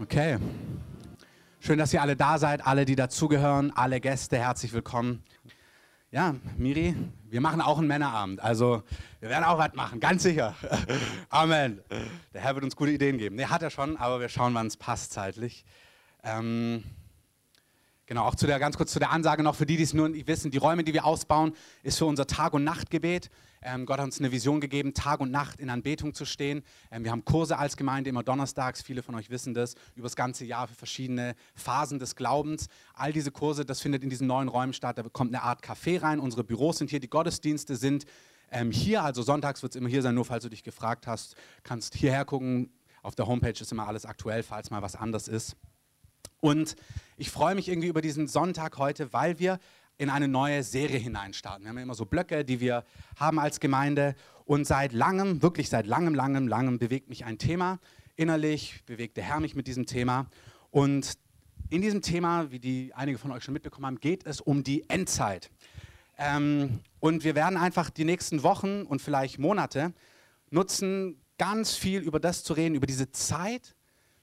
Okay. Schön, dass ihr alle da seid, alle, die dazugehören, alle Gäste, herzlich willkommen. Ja, Miri, wir machen auch einen Männerabend. Also, wir werden auch was machen, ganz sicher. Amen. Der Herr wird uns gute Ideen geben. Ne, hat er schon, aber wir schauen, wann es passt zeitlich. Ähm, Genau, auch zu der, ganz kurz zu der Ansage noch für die, die es nur nicht wissen. Die Räume, die wir ausbauen, ist für unser Tag- und Nachtgebet. Ähm, Gott hat uns eine Vision gegeben, Tag und Nacht in Anbetung zu stehen. Ähm, wir haben Kurse als Gemeinde immer donnerstags, viele von euch wissen das, über das ganze Jahr für verschiedene Phasen des Glaubens. All diese Kurse, das findet in diesen neuen Räumen statt. Da kommt eine Art Café rein. Unsere Büros sind hier, die Gottesdienste sind ähm, hier. Also sonntags wird es immer hier sein, nur falls du dich gefragt hast, kannst hierher gucken. Auf der Homepage ist immer alles aktuell, falls mal was anders ist. Und ich freue mich irgendwie über diesen Sonntag heute, weil wir in eine neue Serie hineinstarten. Wir haben ja immer so Blöcke, die wir haben als Gemeinde. Und seit langem, wirklich seit langem, langem, langem bewegt mich ein Thema. Innerlich bewegt der Herr mich mit diesem Thema. Und in diesem Thema, wie die einige von euch schon mitbekommen haben, geht es um die Endzeit. Ähm, und wir werden einfach die nächsten Wochen und vielleicht Monate nutzen, ganz viel über das zu reden, über diese Zeit,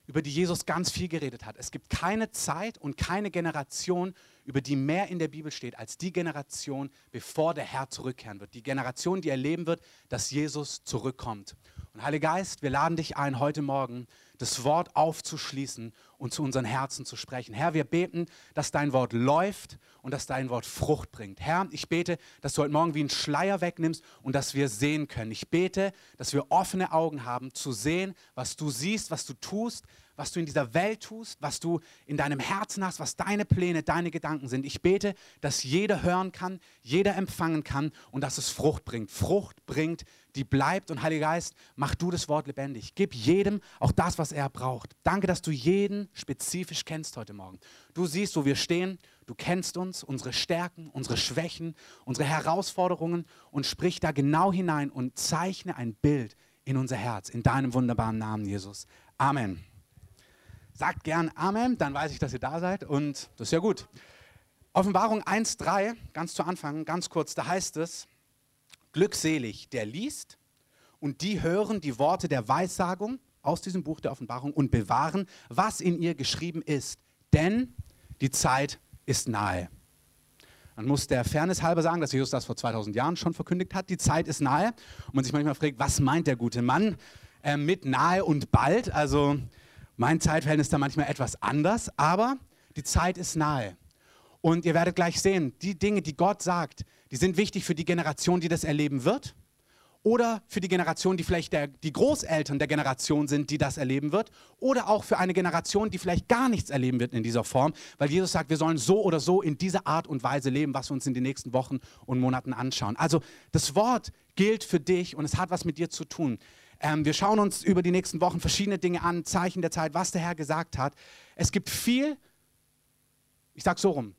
über die Jesus ganz viel geredet hat. Es gibt keine Zeit und keine Generation, über die mehr in der Bibel steht, als die Generation, bevor der Herr zurückkehren wird. Die Generation, die erleben wird, dass Jesus zurückkommt. Und Heiliger Geist, wir laden dich ein, heute Morgen das Wort aufzuschließen und zu unseren Herzen zu sprechen. Herr, wir beten, dass dein Wort läuft und dass dein Wort Frucht bringt. Herr, ich bete, dass du heute Morgen wie einen Schleier wegnimmst und dass wir sehen können. Ich bete, dass wir offene Augen haben, zu sehen, was du siehst, was du tust, was du in dieser Welt tust, was du in deinem Herzen hast, was deine Pläne, deine Gedanken sind. Ich bete, dass jeder hören kann, jeder empfangen kann und dass es Frucht bringt. Frucht bringt, die bleibt. Und Heiliger Geist, mach du das Wort lebendig. Gib jedem auch das, was er braucht. Danke, dass du jeden spezifisch kennst heute Morgen. Du siehst, wo wir stehen. Du kennst uns, unsere Stärken, unsere Schwächen, unsere Herausforderungen und sprich da genau hinein und zeichne ein Bild in unser Herz. In deinem wunderbaren Namen, Jesus. Amen. Sagt gern Amen, dann weiß ich, dass ihr da seid und das ist ja gut. Offenbarung 1.3, ganz zu Anfang, ganz kurz, da heißt es, glückselig, der liest und die hören die Worte der Weissagung aus diesem Buch der Offenbarung und bewahren, was in ihr geschrieben ist, denn die Zeit ist nahe. Man muss der Fairness halber sagen, dass Jesus das vor 2000 Jahren schon verkündigt hat. Die Zeit ist nahe. Und man sich manchmal fragt, was meint der gute Mann äh, mit nahe und bald? Also mein Zeitverhältnis ist da manchmal etwas anders, aber die Zeit ist nahe. Und ihr werdet gleich sehen, die Dinge, die Gott sagt, die sind wichtig für die Generation, die das erleben wird. Oder für die Generation, die vielleicht der, die Großeltern der Generation sind, die das erleben wird. Oder auch für eine Generation, die vielleicht gar nichts erleben wird in dieser Form. Weil Jesus sagt, wir sollen so oder so in dieser Art und Weise leben, was wir uns in den nächsten Wochen und Monaten anschauen. Also das Wort gilt für dich und es hat was mit dir zu tun. Ähm, wir schauen uns über die nächsten Wochen verschiedene Dinge an, Zeichen der Zeit, was der Herr gesagt hat. Es gibt viel, ich sage so rum,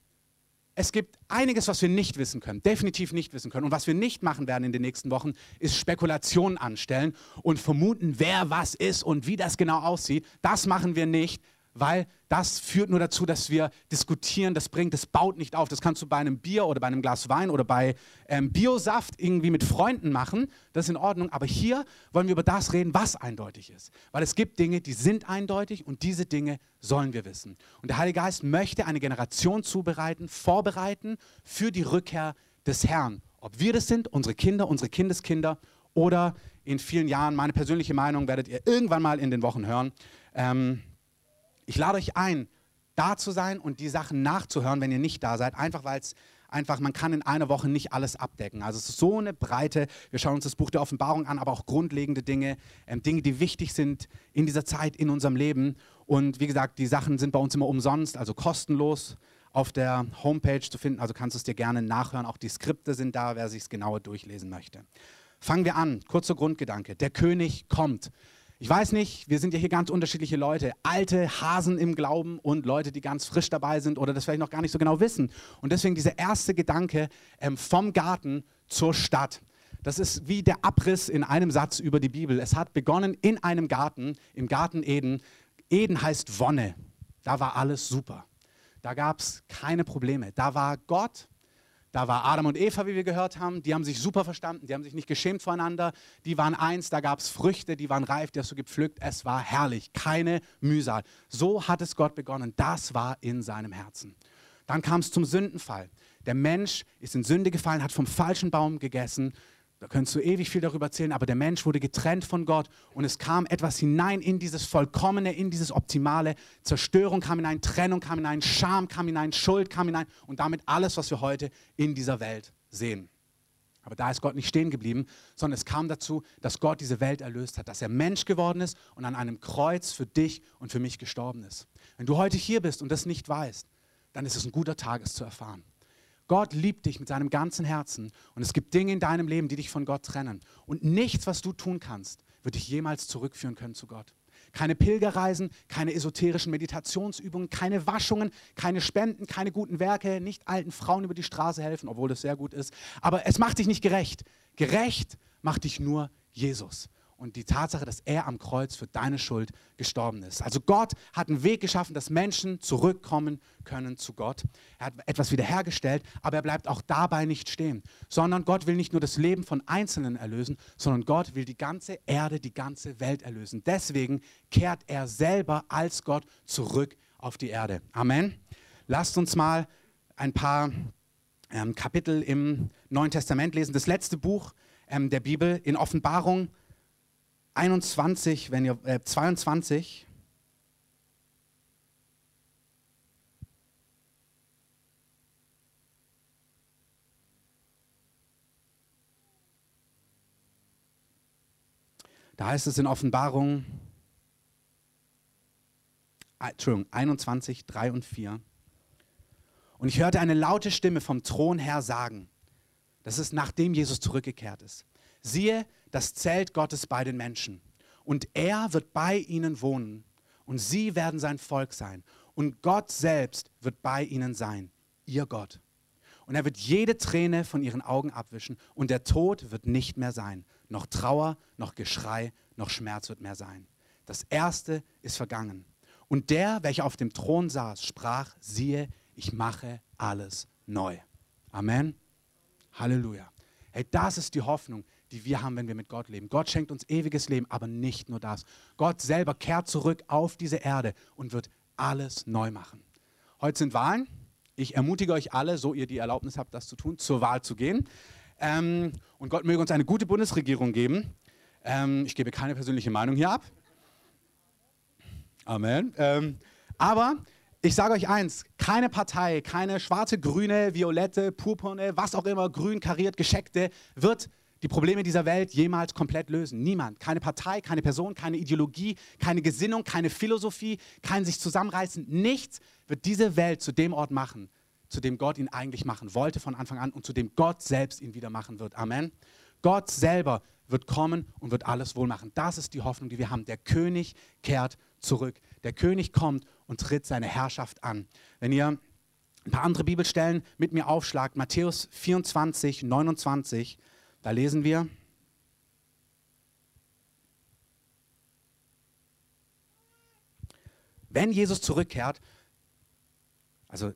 es gibt einiges, was wir nicht wissen können, definitiv nicht wissen können. Und was wir nicht machen werden in den nächsten Wochen, ist Spekulationen anstellen und vermuten, wer was ist und wie das genau aussieht. Das machen wir nicht, weil das führt nur dazu, dass wir diskutieren, das bringt, das baut nicht auf. Das kannst du bei einem Bier oder bei einem Glas Wein oder bei ähm, Biosaft irgendwie mit Freunden machen, das ist in Ordnung. Aber hier wollen wir über das reden, was eindeutig ist. Weil es gibt Dinge, die sind eindeutig und diese Dinge sollen wir wissen. Und der Heilige Geist möchte eine Generation zubereiten, vorbereiten für die Rückkehr des Herrn. Ob wir das sind, unsere Kinder, unsere Kindeskinder oder in vielen Jahren, meine persönliche Meinung werdet ihr irgendwann mal in den Wochen hören. Ähm, ich lade euch ein, da zu sein und die Sachen nachzuhören, wenn ihr nicht da seid, einfach weil es einfach, man kann in einer Woche nicht alles abdecken. Also es ist so eine breite, wir schauen uns das Buch der Offenbarung an, aber auch grundlegende Dinge, ähm, Dinge, die wichtig sind in dieser Zeit, in unserem Leben. Und wie gesagt, die Sachen sind bei uns immer umsonst, also kostenlos auf der Homepage zu finden. Also kannst du es dir gerne nachhören. Auch die Skripte sind da, wer sich es genauer durchlesen möchte. Fangen wir an. Kurzer Grundgedanke. Der König kommt. Ich weiß nicht, wir sind ja hier ganz unterschiedliche Leute. Alte Hasen im Glauben und Leute, die ganz frisch dabei sind oder das vielleicht noch gar nicht so genau wissen. Und deswegen dieser erste Gedanke ähm, vom Garten zur Stadt. Das ist wie der Abriss in einem Satz über die Bibel. Es hat begonnen in einem Garten, im Garten Eden. Eden heißt Wonne. Da war alles super. Da gab es keine Probleme. Da war Gott, Da war Adam und Eva, wie wir gehört haben. Die haben sich super verstanden. Die haben sich nicht geschämt voreinander. Die waren eins. Da gab es Früchte, die waren reif, die hast du gepflückt. Es war herrlich. Keine Mühsal. So hat es Gott begonnen. Das war in seinem Herzen. Dann kam es zum Sündenfall. Der Mensch ist in Sünde gefallen, hat vom falschen Baum gegessen. Da könntest du ewig viel darüber erzählen, aber der Mensch wurde getrennt von Gott und es kam etwas hinein in dieses Vollkommene, in dieses Optimale. Zerstörung kam hinein, Trennung kam hinein, Scham kam hinein, Schuld kam hinein und damit alles, was wir heute in dieser Welt sehen. Aber da ist Gott nicht stehen geblieben, sondern es kam dazu, dass Gott diese Welt erlöst hat, dass er Mensch geworden ist und an einem Kreuz für dich und für mich gestorben ist. Wenn du heute hier bist und das nicht weißt, dann ist es ein guter Tag, es zu erfahren. Gott liebt dich mit seinem ganzen Herzen und es gibt Dinge in deinem Leben, die dich von Gott trennen. Und nichts, was du tun kannst, wird dich jemals zurückführen können zu Gott. Keine Pilgerreisen, keine esoterischen Meditationsübungen, keine Waschungen, keine Spenden, keine guten Werke, nicht alten Frauen über die Straße helfen, obwohl das sehr gut ist. Aber es macht dich nicht gerecht. Gerecht macht dich nur Jesus und die Tatsache, dass er am Kreuz für deine Schuld gestorben ist. Also Gott hat einen Weg geschaffen, dass Menschen zurückkommen können zu Gott. Er hat etwas wiederhergestellt, aber er bleibt auch dabei nicht stehen, sondern Gott will nicht nur das Leben von Einzelnen erlösen, sondern Gott will die ganze Erde, die ganze Welt erlösen. Deswegen kehrt er selber als Gott zurück auf die Erde. Amen. Lasst uns mal ein paar ähm, Kapitel im Neuen Testament lesen. Das letzte Buch ähm, der Bibel in Offenbarung 21, wenn ihr, äh, 22. Da heißt es in Offenbarung, ah, Entschuldigung, 21, 3 und 4. Und ich hörte eine laute Stimme vom Thron her sagen, das ist nachdem Jesus zurückgekehrt ist. Siehe, das Zelt Gottes bei den Menschen. Und er wird bei ihnen wohnen. Und sie werden sein Volk sein. Und Gott selbst wird bei ihnen sein, ihr Gott. Und er wird jede Träne von ihren Augen abwischen. Und der Tod wird nicht mehr sein. Noch Trauer, noch Geschrei, noch Schmerz wird mehr sein. Das Erste ist vergangen. Und der, welcher auf dem Thron saß, sprach, siehe, ich mache alles neu. Amen. Halleluja. Hey, das ist die Hoffnung, die wir haben, wenn wir mit Gott leben. Gott schenkt uns ewiges Leben, aber nicht nur das. Gott selber kehrt zurück auf diese Erde und wird alles neu machen. Heute sind Wahlen. Ich ermutige euch alle, so ihr die Erlaubnis habt, das zu tun, zur Wahl zu gehen. Ähm, und Gott möge uns eine gute Bundesregierung geben. Ähm, ich gebe keine persönliche Meinung hier ab. Amen. Ähm, aber ich sage euch eins, keine Partei, keine schwarze, grüne, violette, purpurne, was auch immer, grün, kariert, gescheckte, wird die Probleme dieser Welt jemals komplett lösen. Niemand. Keine Partei, keine Person, keine Ideologie, keine Gesinnung, keine Philosophie, kein sich zusammenreißen. Nichts wird diese Welt zu dem Ort machen, zu dem Gott ihn eigentlich machen wollte von Anfang an und zu dem Gott selbst ihn wieder machen wird. Amen. Gott selber wird kommen und wird alles wohl machen. Das ist die Hoffnung, die wir haben. Der König kehrt zurück. Der König kommt und tritt seine Herrschaft an. Wenn ihr ein paar andere Bibelstellen mit mir aufschlagt, Matthäus 24, 29, da lesen wir, wenn Jesus zurückkehrt, also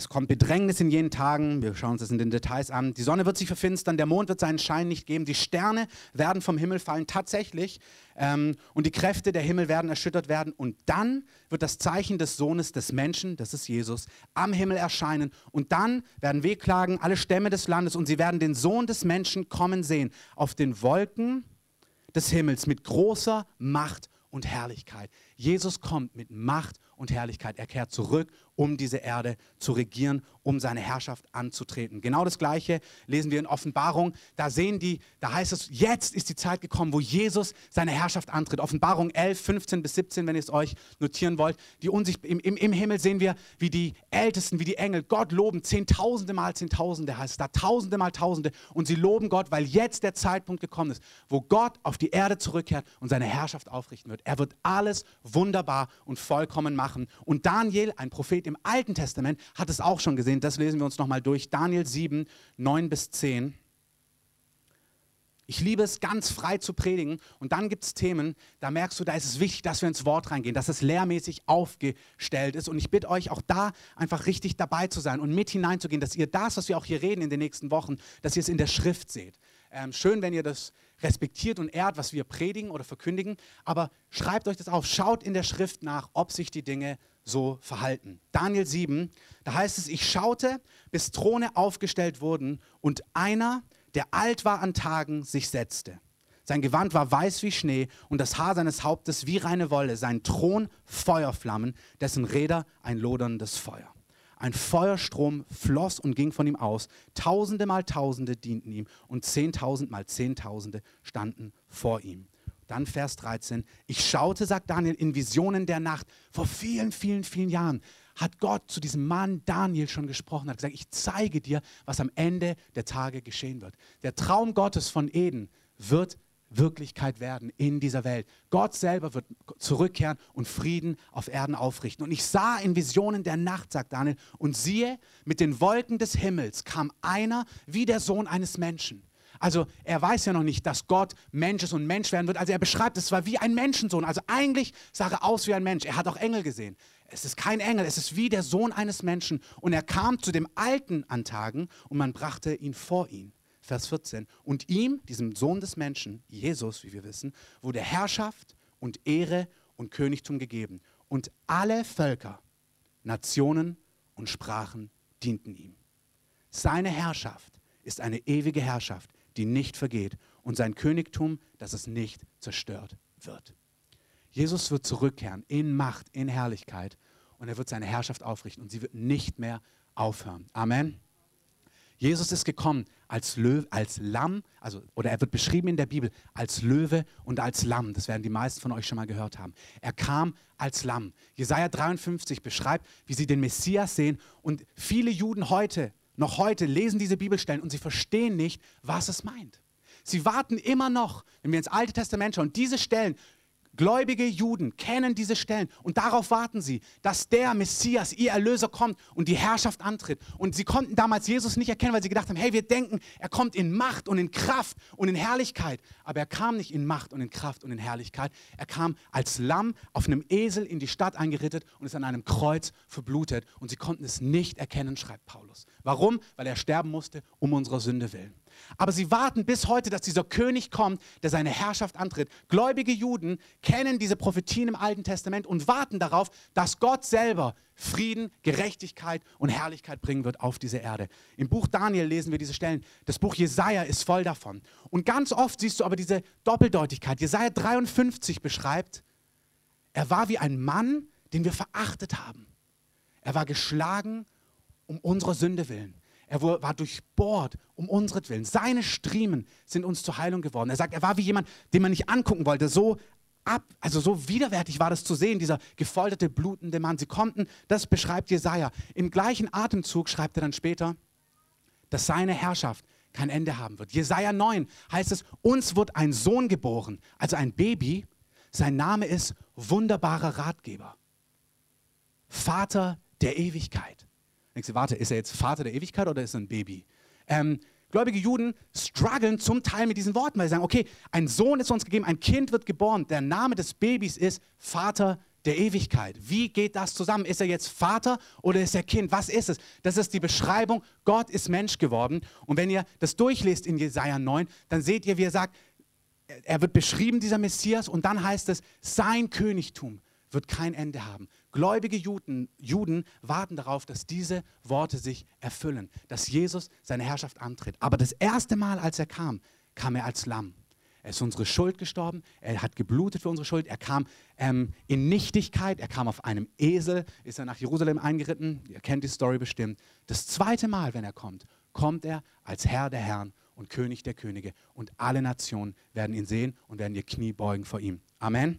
es kommt Bedrängnis in jenen Tagen, wir schauen uns das in den Details an. Die Sonne wird sich verfinstern, der Mond wird seinen Schein nicht geben, die Sterne werden vom Himmel fallen, tatsächlich, ähm, und die Kräfte der Himmel werden erschüttert werden. Und dann wird das Zeichen des Sohnes des Menschen, das ist Jesus, am Himmel erscheinen. Und dann werden wehklagen alle Stämme des Landes und sie werden den Sohn des Menschen kommen sehen auf den Wolken des Himmels mit großer Macht und Herrlichkeit. Jesus kommt mit Macht und Herrlichkeit. Er kehrt zurück, um diese Erde zu regieren, um seine Herrschaft anzutreten. Genau das Gleiche lesen wir in Offenbarung. Da sehen die, da heißt es, jetzt ist die Zeit gekommen, wo Jesus seine Herrschaft antritt. Offenbarung 11, 15 bis 17, wenn ihr es euch notieren wollt. Die Unsicht, im, im, Im Himmel sehen wir, wie die Ältesten, wie die Engel Gott loben. Zehntausende mal Zehntausende heißt es da, Tausende mal Tausende. Und sie loben Gott, weil jetzt der Zeitpunkt gekommen ist, wo Gott auf die Erde zurückkehrt und seine Herrschaft aufrichten wird. Er wird alles wunderbar und vollkommen machen. Und Daniel, ein Prophet im Alten Testament, hat es auch schon gesehen. Das lesen wir uns nochmal durch. Daniel 7, 9 bis 10. Ich liebe es, ganz frei zu predigen. Und dann gibt es Themen, da merkst du, da ist es wichtig, dass wir ins Wort reingehen, dass es lehrmäßig aufgestellt ist. Und ich bitte euch auch da einfach richtig dabei zu sein und mit hineinzugehen, dass ihr das, was wir auch hier reden in den nächsten Wochen, dass ihr es in der Schrift seht. Ähm, schön, wenn ihr das respektiert und ehrt, was wir predigen oder verkündigen, aber schreibt euch das auf, schaut in der Schrift nach, ob sich die Dinge so verhalten. Daniel 7, da heißt es, ich schaute, bis Throne aufgestellt wurden und einer, der alt war an Tagen, sich setzte. Sein Gewand war weiß wie Schnee und das Haar seines Hauptes wie reine Wolle, sein Thron Feuerflammen, dessen Räder ein loderndes Feuer. Ein Feuerstrom floss und ging von ihm aus. Tausende mal Tausende dienten ihm und Zehntausend mal Zehntausende standen vor ihm. Dann Vers 13. Ich schaute, sagt Daniel, in Visionen der Nacht. Vor vielen, vielen, vielen Jahren hat Gott zu diesem Mann Daniel schon gesprochen, hat gesagt, ich zeige dir, was am Ende der Tage geschehen wird. Der Traum Gottes von Eden wird Wirklichkeit werden in dieser Welt. Gott selber wird zurückkehren und Frieden auf Erden aufrichten. Und ich sah in Visionen der Nacht, sagt Daniel, und siehe, mit den Wolken des Himmels kam einer wie der Sohn eines Menschen. Also er weiß ja noch nicht, dass Gott Mensch ist und Mensch werden wird. Also er beschreibt es war wie ein Menschensohn. Also eigentlich sah er aus wie ein Mensch. Er hat auch Engel gesehen. Es ist kein Engel, es ist wie der Sohn eines Menschen. Und er kam zu dem Alten an Tagen und man brachte ihn vor ihn. Vers 14. Und ihm, diesem Sohn des Menschen, Jesus, wie wir wissen, wurde Herrschaft und Ehre und Königtum gegeben. Und alle Völker, Nationen und Sprachen dienten ihm. Seine Herrschaft ist eine ewige Herrschaft, die nicht vergeht, und sein Königtum, dass es nicht zerstört wird. Jesus wird zurückkehren in Macht, in Herrlichkeit, und er wird seine Herrschaft aufrichten, und sie wird nicht mehr aufhören. Amen. Jesus ist gekommen als Löwe, als Lamm, also oder er wird beschrieben in der Bibel als Löwe und als Lamm. Das werden die meisten von euch schon mal gehört haben. Er kam als Lamm. Jesaja 53 beschreibt, wie sie den Messias sehen und viele Juden heute, noch heute lesen diese Bibelstellen und sie verstehen nicht, was es meint. Sie warten immer noch, wenn wir ins Alte Testament schauen, diese Stellen Gläubige Juden kennen diese Stellen und darauf warten sie, dass der Messias, ihr Erlöser, kommt und die Herrschaft antritt. Und sie konnten damals Jesus nicht erkennen, weil sie gedacht haben, hey, wir denken, er kommt in Macht und in Kraft und in Herrlichkeit. Aber er kam nicht in Macht und in Kraft und in Herrlichkeit. Er kam als Lamm auf einem Esel in die Stadt eingerittet und ist an einem Kreuz verblutet. Und sie konnten es nicht erkennen, schreibt Paulus. Warum? Weil er sterben musste, um unserer Sünde willen. Aber sie warten bis heute, dass dieser König kommt, der seine Herrschaft antritt. Gläubige Juden kennen diese Prophetien im Alten Testament und warten darauf, dass Gott selber Frieden, Gerechtigkeit und Herrlichkeit bringen wird auf diese Erde. Im Buch Daniel lesen wir diese Stellen. Das Buch Jesaja ist voll davon. Und ganz oft siehst du aber diese Doppeldeutigkeit. Jesaja 53 beschreibt, er war wie ein Mann, den wir verachtet haben. Er war geschlagen um unserer Sünde willen. Er war durchbohrt um unsretwillen. Seine Striemen sind uns zur Heilung geworden. Er sagt, er war wie jemand, den man nicht angucken wollte. So ab, also so widerwärtig war das zu sehen, dieser gefolterte, blutende Mann. Sie konnten, das beschreibt Jesaja. Im gleichen Atemzug schreibt er dann später, dass seine Herrschaft kein Ende haben wird. Jesaja 9 heißt es, uns wird ein Sohn geboren, also ein Baby. Sein Name ist wunderbarer Ratgeber, Vater der Ewigkeit. Denkst du, warte, ist er jetzt Vater der Ewigkeit oder ist er ein Baby? Ähm, gläubige Juden strugglen zum Teil mit diesen Worten, weil sie sagen, okay, ein Sohn ist uns gegeben, ein Kind wird geboren, der Name des Babys ist Vater der Ewigkeit. Wie geht das zusammen? Ist er jetzt Vater oder ist er Kind? Was ist es? Das ist die Beschreibung, Gott ist Mensch geworden. Und wenn ihr das durchlest in Jesaja 9, dann seht ihr, wie er sagt, er wird beschrieben, dieser Messias, und dann heißt es, sein Königtum wird kein Ende haben. Gläubige Juden, Juden warten darauf, dass diese Worte sich erfüllen, dass Jesus seine Herrschaft antritt. Aber das erste Mal, als er kam, kam er als Lamm. Er ist unsere Schuld gestorben, er hat geblutet für unsere Schuld, er kam ähm, in Nichtigkeit, er kam auf einem Esel, ist er nach Jerusalem eingeritten, ihr kennt die Story bestimmt. Das zweite Mal, wenn er kommt, kommt er als Herr der Herren und König der Könige und alle Nationen werden ihn sehen und werden ihr Knie beugen vor ihm. Amen.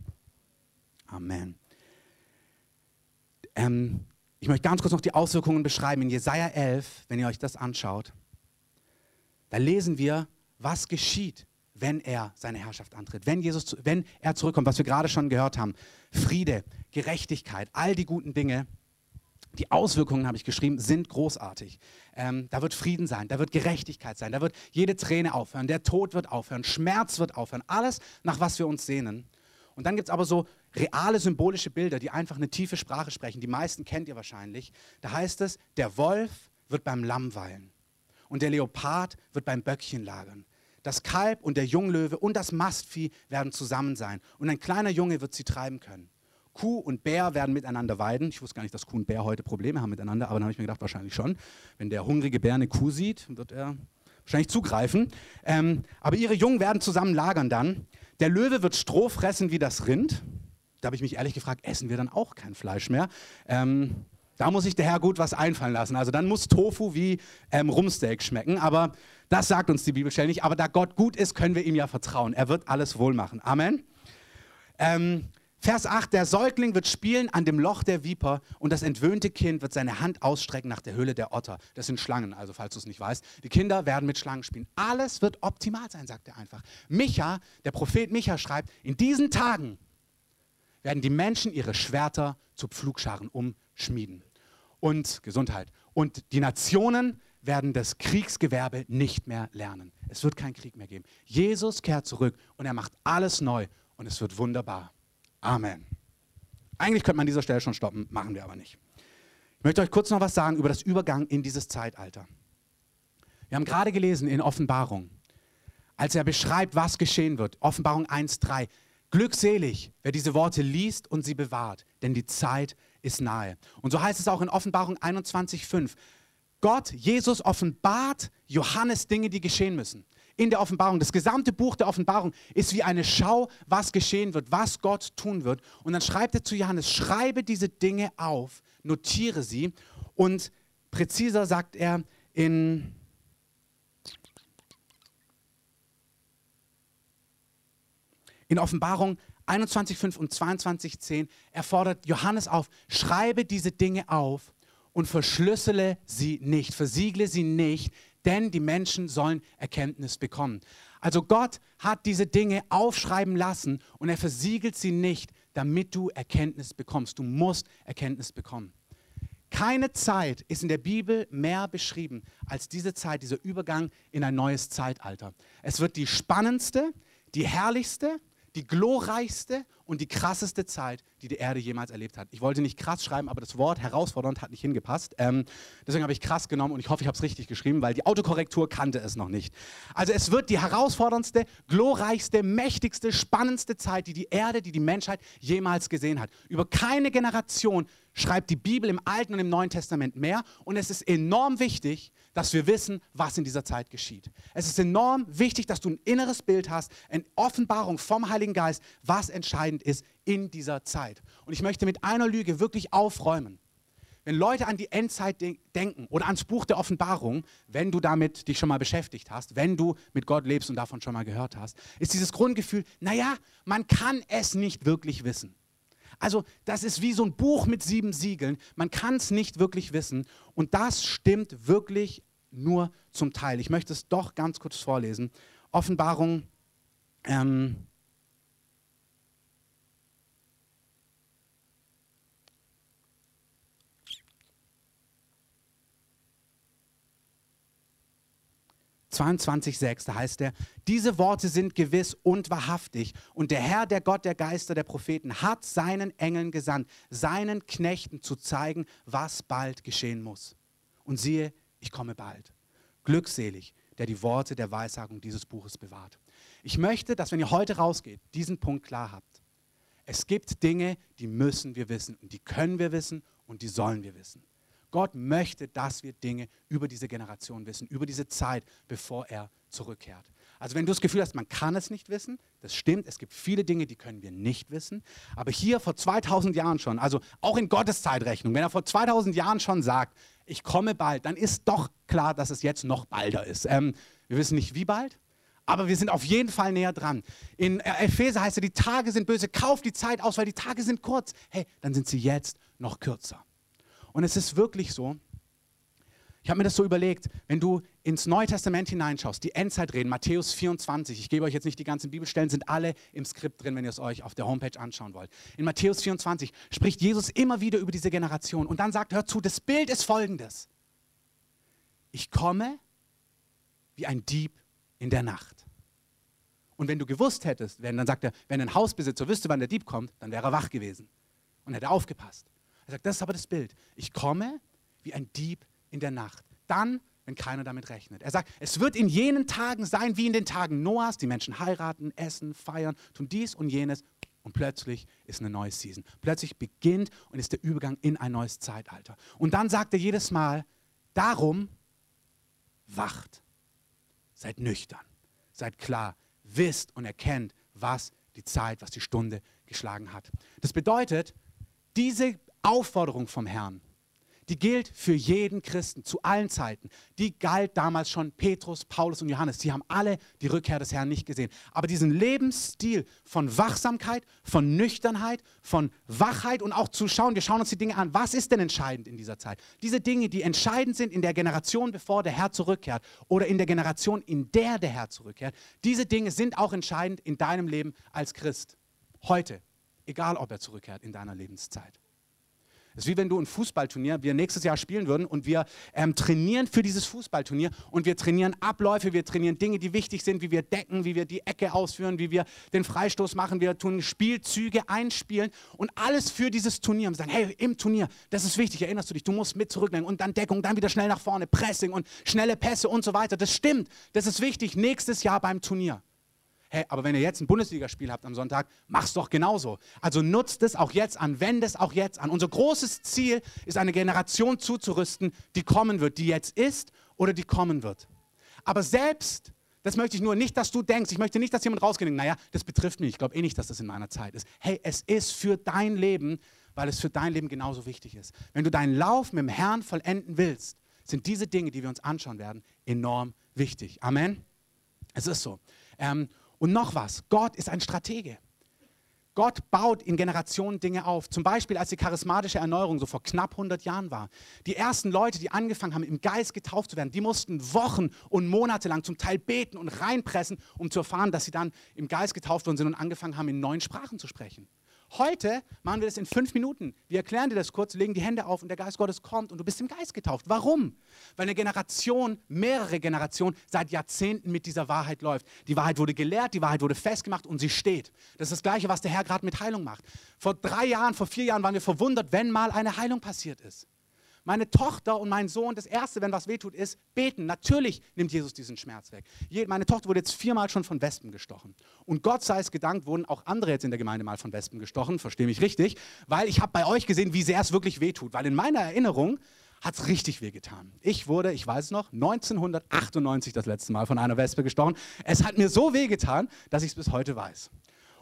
Amen. Ähm, ich möchte ganz kurz noch die Auswirkungen beschreiben. In Jesaja 11, wenn ihr euch das anschaut, da lesen wir, was geschieht, wenn er seine Herrschaft antritt, wenn, Jesus, wenn er zurückkommt, was wir gerade schon gehört haben. Friede, Gerechtigkeit, all die guten Dinge. Die Auswirkungen, habe ich geschrieben, sind großartig. Ähm, da wird Frieden sein, da wird Gerechtigkeit sein, da wird jede Träne aufhören, der Tod wird aufhören, Schmerz wird aufhören, alles, nach was wir uns sehnen. Und dann gibt es aber so reale symbolische Bilder, die einfach eine tiefe Sprache sprechen. Die meisten kennt ihr wahrscheinlich. Da heißt es, der Wolf wird beim Lamm weilen und der Leopard wird beim Böckchen lagern. Das Kalb und der Junglöwe und das Mastvieh werden zusammen sein und ein kleiner Junge wird sie treiben können. Kuh und Bär werden miteinander weiden. Ich wusste gar nicht, dass Kuh und Bär heute Probleme haben miteinander, aber dann habe ich mir gedacht, wahrscheinlich schon. Wenn der hungrige Bär eine Kuh sieht, wird er wahrscheinlich zugreifen. Ähm, aber ihre Jungen werden zusammen lagern dann. Der Löwe wird Stroh fressen wie das Rind. Da habe ich mich ehrlich gefragt, essen wir dann auch kein Fleisch mehr? Ähm, da muss sich der Herr gut was einfallen lassen. Also dann muss Tofu wie ähm, Rumsteak schmecken. Aber das sagt uns die Bibelstelle nicht. Aber da Gott gut ist, können wir ihm ja vertrauen. Er wird alles wohl machen. Amen. Ähm, Vers 8, der Säugling wird spielen an dem Loch der Viper und das entwöhnte Kind wird seine Hand ausstrecken nach der Höhle der Otter. Das sind Schlangen, also falls du es nicht weißt. Die Kinder werden mit Schlangen spielen. Alles wird optimal sein, sagt er einfach. Micha, der Prophet Micha schreibt, in diesen Tagen werden die Menschen ihre Schwerter zu Pflugscharen umschmieden. Und Gesundheit. Und die Nationen werden das Kriegsgewerbe nicht mehr lernen. Es wird keinen Krieg mehr geben. Jesus kehrt zurück und er macht alles neu und es wird wunderbar. Amen. Eigentlich könnte man an dieser Stelle schon stoppen, machen wir aber nicht. Ich möchte euch kurz noch was sagen über das Übergang in dieses Zeitalter. Wir haben gerade gelesen in Offenbarung, als er beschreibt, was geschehen wird, Offenbarung 1.3. Glückselig, wer diese Worte liest und sie bewahrt, denn die Zeit ist nahe. Und so heißt es auch in Offenbarung 21.5. Gott, Jesus offenbart Johannes Dinge, die geschehen müssen in der Offenbarung. Das gesamte Buch der Offenbarung ist wie eine Schau, was geschehen wird, was Gott tun wird. Und dann schreibt er zu Johannes, schreibe diese Dinge auf, notiere sie. Und präziser sagt er in in Offenbarung 21,5 und 22,10, er fordert Johannes auf, schreibe diese Dinge auf und verschlüssele sie nicht, versiegle sie nicht, denn die Menschen sollen Erkenntnis bekommen. Also Gott hat diese Dinge aufschreiben lassen und er versiegelt sie nicht, damit du Erkenntnis bekommst. Du musst Erkenntnis bekommen. Keine Zeit ist in der Bibel mehr beschrieben als diese Zeit, dieser Übergang in ein neues Zeitalter. Es wird die spannendste, die herrlichste, die glorreichste und die krasseste Zeit, die die Erde jemals erlebt hat. Ich wollte nicht krass schreiben, aber das Wort herausfordernd hat nicht hingepasst. Ähm, deswegen habe ich krass genommen und ich hoffe, ich habe es richtig geschrieben, weil die Autokorrektur kannte es noch nicht. Also es wird die herausforderndste, glorreichste, mächtigste, spannendste Zeit, die die Erde, die die Menschheit jemals gesehen hat. Über keine Generation schreibt die Bibel im Alten und im Neuen Testament mehr. Und es ist enorm wichtig, dass wir wissen, was in dieser Zeit geschieht. Es ist enorm wichtig, dass du ein inneres Bild hast, eine Offenbarung vom Heiligen Geist, was entscheidend ist in dieser Zeit. Und ich möchte mit einer Lüge wirklich aufräumen. Wenn Leute an die Endzeit de denken oder ans Buch der Offenbarung, wenn du damit dich schon mal beschäftigt hast, wenn du mit Gott lebst und davon schon mal gehört hast, ist dieses Grundgefühl, naja, man kann es nicht wirklich wissen. Also das ist wie so ein Buch mit sieben Siegeln. Man kann es nicht wirklich wissen. Und das stimmt wirklich nur zum Teil. Ich möchte es doch ganz kurz vorlesen. Offenbarung ähm, 22,6, da heißt er, diese Worte sind gewiss und wahrhaftig. Und der Herr, der Gott der Geister der Propheten, hat seinen Engeln gesandt, seinen Knechten zu zeigen, was bald geschehen muss. Und siehe, ich komme bald. Glückselig, der die Worte der Weissagung dieses Buches bewahrt. Ich möchte, dass wenn ihr heute rausgeht, diesen Punkt klar habt. Es gibt Dinge, die müssen wir wissen und die können wir wissen und die sollen wir wissen. Gott möchte, dass wir Dinge über diese Generation wissen, über diese Zeit, bevor er zurückkehrt. Also wenn du das Gefühl hast, man kann es nicht wissen, das stimmt, es gibt viele Dinge, die können wir nicht wissen. Aber hier vor 2000 Jahren schon, also auch in Gottes Zeitrechnung, wenn er vor 2000 Jahren schon sagt, ich komme bald, dann ist doch klar, dass es jetzt noch balder ist. Ähm, wir wissen nicht, wie bald, aber wir sind auf jeden Fall näher dran. In Epheser heißt es, die Tage sind böse, kauf die Zeit aus, weil die Tage sind kurz. Hey, dann sind sie jetzt noch kürzer. Und es ist wirklich so, ich habe mir das so überlegt, wenn du ins Neue Testament hineinschaust, die Endzeit reden, Matthäus 24, ich gebe euch jetzt nicht die ganzen Bibelstellen, sind alle im Skript drin, wenn ihr es euch auf der Homepage anschauen wollt. In Matthäus 24 spricht Jesus immer wieder über diese Generation und dann sagt, hört zu, das Bild ist folgendes. Ich komme wie ein Dieb in der Nacht. Und wenn du gewusst hättest, wenn, dann sagt er, wenn ein Hausbesitzer wüsste, wann der Dieb kommt, dann wäre er wach gewesen und hätte aufgepasst. Er sagt, das ist aber das Bild. Ich komme wie ein Dieb in der Nacht. Dann wenn keiner damit rechnet. Er sagt, es wird in jenen Tagen sein wie in den Tagen Noahs. Die Menschen heiraten, essen, feiern, tun dies und jenes. Und plötzlich ist eine neue Season. Plötzlich beginnt und ist der Übergang in ein neues Zeitalter. Und dann sagt er jedes Mal, darum wacht, seid nüchtern, seid klar, wisst und erkennt, was die Zeit, was die Stunde geschlagen hat. Das bedeutet, diese Aufforderung vom Herrn, die gilt für jeden Christen zu allen Zeiten. Die galt damals schon Petrus, Paulus und Johannes. Sie haben alle die Rückkehr des Herrn nicht gesehen. Aber diesen Lebensstil von Wachsamkeit, von Nüchternheit, von Wachheit und auch zu schauen, wir schauen uns die Dinge an, was ist denn entscheidend in dieser Zeit? Diese Dinge, die entscheidend sind in der Generation, bevor der Herr zurückkehrt oder in der Generation, in der der Herr zurückkehrt, diese Dinge sind auch entscheidend in deinem Leben als Christ. Heute, egal ob er zurückkehrt in deiner Lebenszeit. Es ist wie wenn du ein Fußballturnier, wir nächstes Jahr spielen würden und wir ähm, trainieren für dieses Fußballturnier und wir trainieren Abläufe, wir trainieren Dinge, die wichtig sind, wie wir decken, wie wir die Ecke ausführen, wie wir den Freistoß machen, wir tun Spielzüge einspielen und alles für dieses Turnier. Und sagen, hey, im Turnier, das ist wichtig, erinnerst du dich, du musst mit zurücklenken und dann Deckung, dann wieder schnell nach vorne, Pressing und schnelle Pässe und so weiter. Das stimmt, das ist wichtig nächstes Jahr beim Turnier. Hey, aber wenn ihr jetzt ein Bundesligaspiel habt am Sonntag, mach's doch genauso. Also nutzt es auch jetzt an, wendet es auch jetzt an. Unser großes Ziel ist, eine Generation zuzurüsten, die kommen wird, die jetzt ist oder die kommen wird. Aber selbst, das möchte ich nur nicht, dass du denkst, ich möchte nicht, dass jemand rausgeht, naja, das betrifft mich, ich glaube eh nicht, dass das in meiner Zeit ist. Hey, es ist für dein Leben, weil es für dein Leben genauso wichtig ist. Wenn du deinen Lauf mit dem Herrn vollenden willst, sind diese Dinge, die wir uns anschauen werden, enorm wichtig. Amen. Es ist so. Ähm, und noch was, Gott ist ein Stratege. Gott baut in Generationen Dinge auf. Zum Beispiel, als die charismatische Erneuerung so vor knapp 100 Jahren war. Die ersten Leute, die angefangen haben, im Geist getauft zu werden, die mussten Wochen und Monate lang zum Teil beten und reinpressen, um zu erfahren, dass sie dann im Geist getauft worden sind und angefangen haben, in neuen Sprachen zu sprechen. Heute machen wir das in fünf Minuten. Wir erklären dir das kurz, legen die Hände auf und der Geist Gottes kommt und du bist im Geist getauft. Warum? Weil eine Generation, mehrere Generationen seit Jahrzehnten mit dieser Wahrheit läuft. Die Wahrheit wurde gelehrt, die Wahrheit wurde festgemacht und sie steht. Das ist das Gleiche, was der Herr gerade mit Heilung macht. Vor drei Jahren, vor vier Jahren waren wir verwundert, wenn mal eine Heilung passiert ist. Meine Tochter und mein Sohn, das Erste, wenn was wehtut, ist beten. Natürlich nimmt Jesus diesen Schmerz weg. Meine Tochter wurde jetzt viermal schon von Wespen gestochen. Und Gott sei es gedankt, wurden auch andere jetzt in der Gemeinde mal von Wespen gestochen, verstehe mich richtig, weil ich habe bei euch gesehen, wie sehr es wirklich wehtut. Weil in meiner Erinnerung hat es richtig wehgetan. Ich wurde, ich weiß noch, 1998 das letzte Mal von einer Wespe gestochen. Es hat mir so wehgetan, dass ich es bis heute weiß.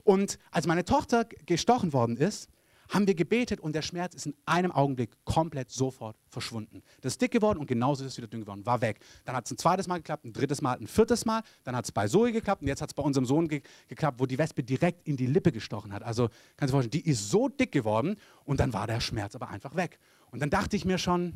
Und als meine Tochter gestochen worden ist, haben wir gebetet und der Schmerz ist in einem Augenblick komplett sofort verschwunden. Das ist dick geworden und genauso ist es wieder dünn geworden, war weg. Dann hat es ein zweites Mal geklappt, ein drittes Mal, ein viertes Mal, dann hat es bei Zoe geklappt und jetzt hat es bei unserem Sohn ge geklappt, wo die Wespe direkt in die Lippe gestochen hat. Also kannst du dir vorstellen, die ist so dick geworden und dann war der Schmerz aber einfach weg. Und dann dachte ich mir schon,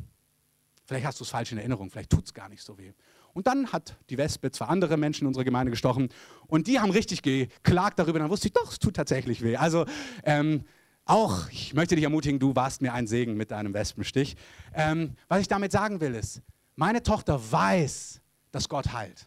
vielleicht hast du es falsch in Erinnerung, vielleicht tut es gar nicht so weh. Und dann hat die Wespe zwei andere Menschen in unserer Gemeinde gestochen und die haben richtig geklagt darüber. Dann wusste ich, doch, es tut tatsächlich weh. Also ähm, auch, ich möchte dich ermutigen, du warst mir ein Segen mit deinem Wespenstich. Ähm, was ich damit sagen will, ist, meine Tochter weiß, dass Gott heilt.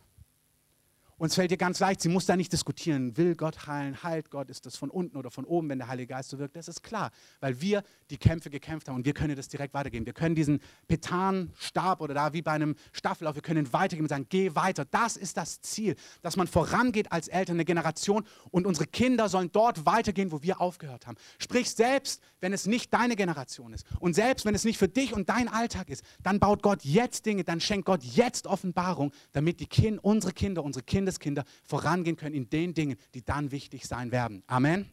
Und es fällt ihr ganz leicht, sie muss da nicht diskutieren, will Gott heilen, heilt Gott, ist das von unten oder von oben, wenn der Heilige Geist so wirkt. Das ist klar, weil wir die Kämpfe gekämpft haben und wir können das direkt weitergeben. Wir können diesen Petanstab oder da wie bei einem Staffellauf, wir können weitergeben und sagen, geh weiter. Das ist das Ziel, dass man vorangeht als Eltern, eine Generation und unsere Kinder sollen dort weitergehen, wo wir aufgehört haben. Sprich, selbst wenn es nicht deine Generation ist und selbst wenn es nicht für dich und dein Alltag ist, dann baut Gott jetzt Dinge, dann schenkt Gott jetzt Offenbarung, damit die kind, unsere Kinder, unsere Kinder, Kindeskinder vorangehen können in den Dingen, die dann wichtig sein werden. Amen.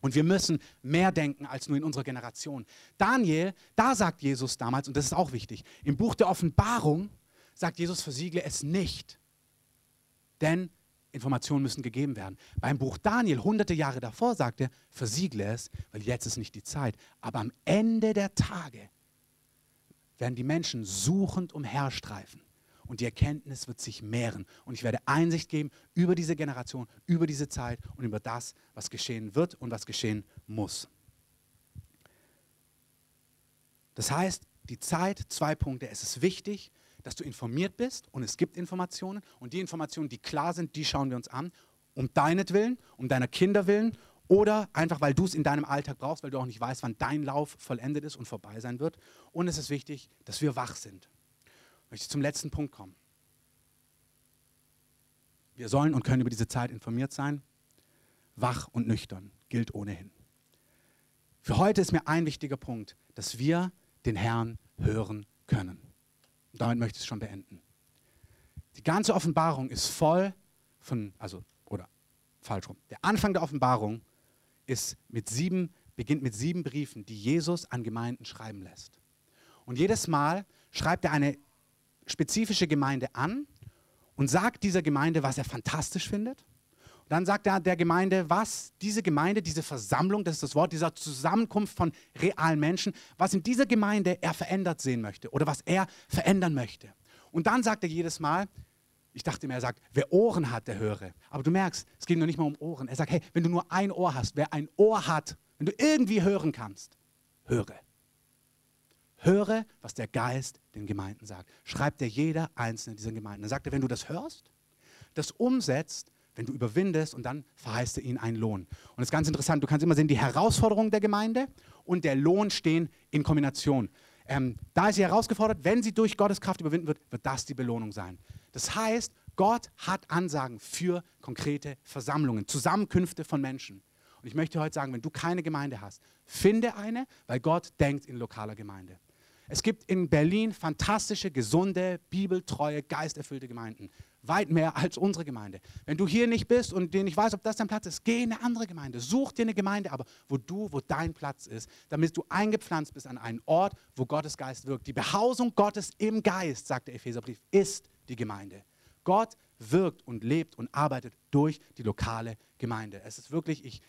Und wir müssen mehr denken als nur in unserer Generation. Daniel, da sagt Jesus damals, und das ist auch wichtig, im Buch der Offenbarung sagt Jesus, versiegle es nicht. Denn Informationen müssen gegeben werden. Beim Buch Daniel, hunderte Jahre davor, sagt er, versiegle es, weil jetzt ist nicht die Zeit. Aber am Ende der Tage werden die Menschen suchend umherstreifen und die Erkenntnis wird sich mehren. Und ich werde Einsicht geben über diese Generation, über diese Zeit und über das, was geschehen wird und was geschehen muss. Das heißt, die Zeit, zwei Punkte. Es ist wichtig, dass du informiert bist und es gibt Informationen und die Informationen, die klar sind, die schauen wir uns an, um deinetwillen, um deiner Kinder willen oder einfach, weil du es in deinem Alltag brauchst, weil du auch nicht weißt, wann dein Lauf vollendet ist und vorbei sein wird. Und es ist wichtig, dass wir wach sind. Ich möchte zum letzten Punkt kommen. Wir sollen und können über diese Zeit informiert sein. Wach und nüchtern gilt ohnehin. Für heute ist mir ein wichtiger Punkt, dass wir den Herrn hören können. Und damit möchte ich es schon beenden. Die ganze Offenbarung ist voll von, also, oder falsch rum. Der Anfang der Offenbarung ist mit sieben, beginnt mit sieben Briefen, die Jesus an Gemeinden schreiben lässt. Und jedes Mal schreibt er eine spezifische Gemeinde an und sagt dieser Gemeinde, was er fantastisch findet. Und dann sagt er der Gemeinde, was diese Gemeinde, diese Versammlung, das ist das Wort, dieser Zusammenkunft von realen Menschen, was in dieser Gemeinde er verändert sehen möchte oder was er verändern möchte. Und dann sagt er jedes Mal, ich dachte mir, er sagt, wer Ohren hat, der höre. Aber du merkst, es geht noch nicht mal um Ohren. Er sagt, hey, wenn du nur ein Ohr hast, wer ein Ohr hat, wenn du irgendwie hören kannst, höre. Höre, was der Geist den Gemeinden sagt. Schreibt er jeder einzelne dieser Gemeinden. Dann sagt er, wenn du das hörst, das umsetzt, wenn du überwindest und dann verheißt er ihnen einen Lohn. Und das ist ganz interessant, du kannst immer sehen, die Herausforderungen der Gemeinde und der Lohn stehen in Kombination. Ähm, da ist sie herausgefordert, wenn sie durch Gottes Kraft überwinden wird, wird das die Belohnung sein. Das heißt, Gott hat Ansagen für konkrete Versammlungen, Zusammenkünfte von Menschen. Und ich möchte heute sagen, wenn du keine Gemeinde hast, finde eine, weil Gott denkt in lokaler Gemeinde. Es gibt in Berlin fantastische, gesunde, bibeltreue, geisterfüllte Gemeinden. Weit mehr als unsere Gemeinde. Wenn du hier nicht bist und dir nicht weißt, ob das dein Platz ist, geh in eine andere Gemeinde. Such dir eine Gemeinde, aber wo du, wo dein Platz ist, damit du eingepflanzt bist an einen Ort, wo Gottes Geist wirkt. Die Behausung Gottes im Geist, sagt der Epheserbrief, ist die Gemeinde. Gott wirkt und lebt und arbeitet durch die lokale Gemeinde. Es ist wirklich, ich,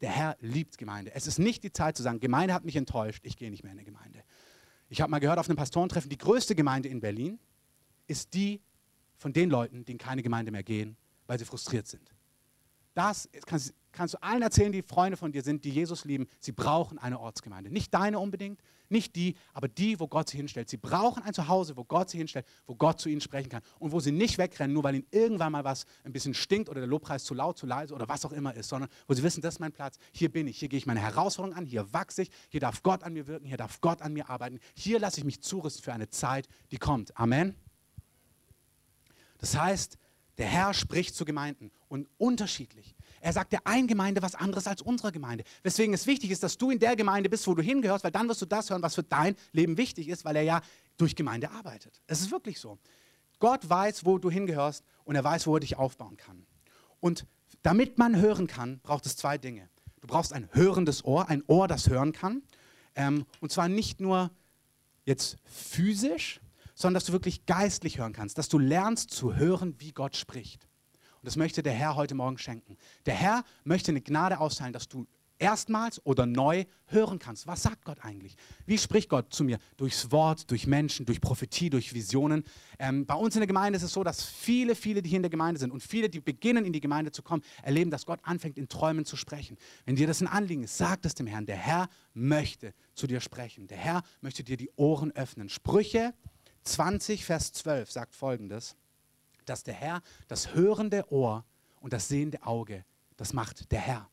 der Herr liebt Gemeinde. Es ist nicht die Zeit zu sagen, Gemeinde hat mich enttäuscht, ich gehe nicht mehr in eine Gemeinde. Ich habe mal gehört auf einem Pastorentreffen, die größte Gemeinde in Berlin ist die von den Leuten, die in keine Gemeinde mehr gehen, weil sie frustriert sind. Das kannst, kannst, du allen erzählen, die Freunde von dir sind, die Jesus lieben. Sie brauchen eine Ortsgemeinde. Nicht deine unbedingt, nicht die, aber die, wo Gott sie hinstellt. Sie brauchen ein Zuhause, wo Gott sie hinstellt, wo Gott zu ihnen sprechen kann und wo sie nicht wegrennen, nur weil ihnen irgendwann mal was ein bisschen stinkt oder der Lobpreis zu laut, zu leise oder was auch immer ist, sondern wo sie wissen, das ist mein Platz, hier bin ich, hier gehe ich meine Herausforderung an, hier wachse ich, hier darf Gott an mir wirken, hier darf Gott an mir arbeiten, hier lasse ich mich zurüsten für eine Zeit, die kommt. Amen. Das heißt, der Herr spricht zu Gemeinden und unterschiedlich. Er sagt der einen Gemeinde was anderes als unserer Gemeinde. Weswegen es wichtig ist, dass du in der Gemeinde bist, wo du hingehörst, weil dann wirst du das hören, was für dein Leben wichtig ist, weil er ja durch Gemeinde arbeitet. Es ist wirklich so. Gott weiß, wo du hingehörst und er weiß, wo er dich aufbauen kann. Und damit man hören kann, braucht es zwei Dinge. Du brauchst ein hörendes Ohr, ein Ohr, das hören kann. Ähm, und zwar nicht nur jetzt physisch, sondern dass du wirklich geistlich hören kannst, dass du lernst zu hören, wie Gott spricht. Und das möchte der Herr heute Morgen schenken. Der Herr möchte eine Gnade austeilen, dass du erstmals oder neu hören kannst. Was sagt Gott eigentlich? Wie spricht Gott zu mir? Durchs Wort, durch Menschen, durch Prophetie, durch Visionen. Ähm, bei uns in der Gemeinde ist es so, dass viele, viele, die hier in der Gemeinde sind und viele, die beginnen in die Gemeinde zu kommen, erleben, dass Gott anfängt, in Träumen zu sprechen. Wenn dir das ein Anliegen ist, sag es dem Herrn. Der Herr möchte zu dir sprechen. Der Herr möchte dir die Ohren öffnen. Sprüche 20, Vers 12 sagt folgendes, dass der Herr das hörende Ohr und das sehende Auge, das macht der Herr.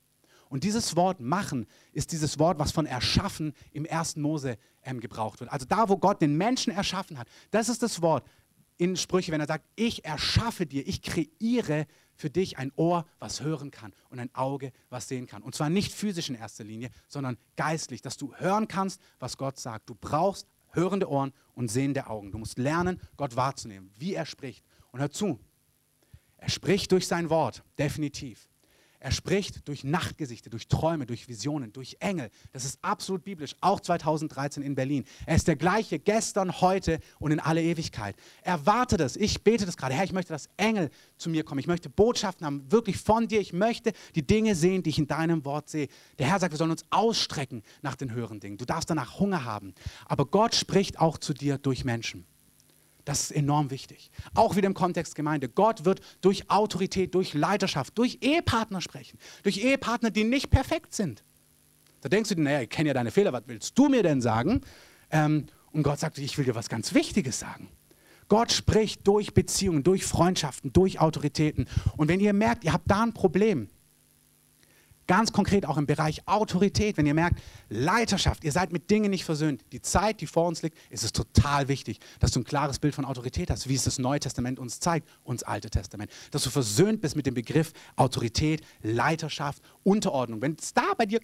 Und dieses Wort machen ist dieses Wort, was von erschaffen im ersten Mose ähm, gebraucht wird. Also da, wo Gott den Menschen erschaffen hat, das ist das Wort in Sprüche, wenn er sagt, ich erschaffe dir, ich kreiere für dich ein Ohr, was hören kann und ein Auge, was sehen kann. Und zwar nicht physisch in erster Linie, sondern geistlich, dass du hören kannst, was Gott sagt. Du brauchst hörende Ohren und sehende Augen. Du musst lernen, Gott wahrzunehmen, wie er spricht. Und hör zu, er spricht durch sein Wort, definitiv. Er spricht durch Nachtgesichter, durch Träume, durch Visionen, durch Engel. Das ist absolut biblisch, auch 2013 in Berlin. Er ist der gleiche gestern, heute und in alle Ewigkeit. Erwarte das. Ich bete das gerade. Herr, ich möchte, dass Engel zu mir kommen. Ich möchte Botschaften haben, wirklich von dir. Ich möchte die Dinge sehen, die ich in deinem Wort sehe. Der Herr sagt, wir sollen uns ausstrecken nach den höheren Dingen. Du darfst danach Hunger haben. Aber Gott spricht auch zu dir durch Menschen. Das ist enorm wichtig. Auch wieder im Kontext Gemeinde. Gott wird durch Autorität, durch Leiterschaft, durch Ehepartner sprechen. Durch Ehepartner, die nicht perfekt sind. Da denkst du dir, naja, ich kenne ja deine Fehler, was willst du mir denn sagen? Ähm, und Gott sagt, ich will dir was ganz Wichtiges sagen. Gott spricht durch Beziehungen, durch Freundschaften, durch Autoritäten. Und wenn ihr merkt, ihr habt da ein Problem, Ganz konkret auch im Bereich Autorität, wenn ihr merkt, Leiterschaft, ihr seid mit Dingen nicht versöhnt. Die Zeit, die vor uns liegt, ist es total wichtig, dass du ein klares Bild von Autorität hast, wie es das Neue Testament uns zeigt, uns Alte Testament. Dass du versöhnt bist mit dem Begriff Autorität, Leiterschaft, Unterordnung. Wenn es da bei dir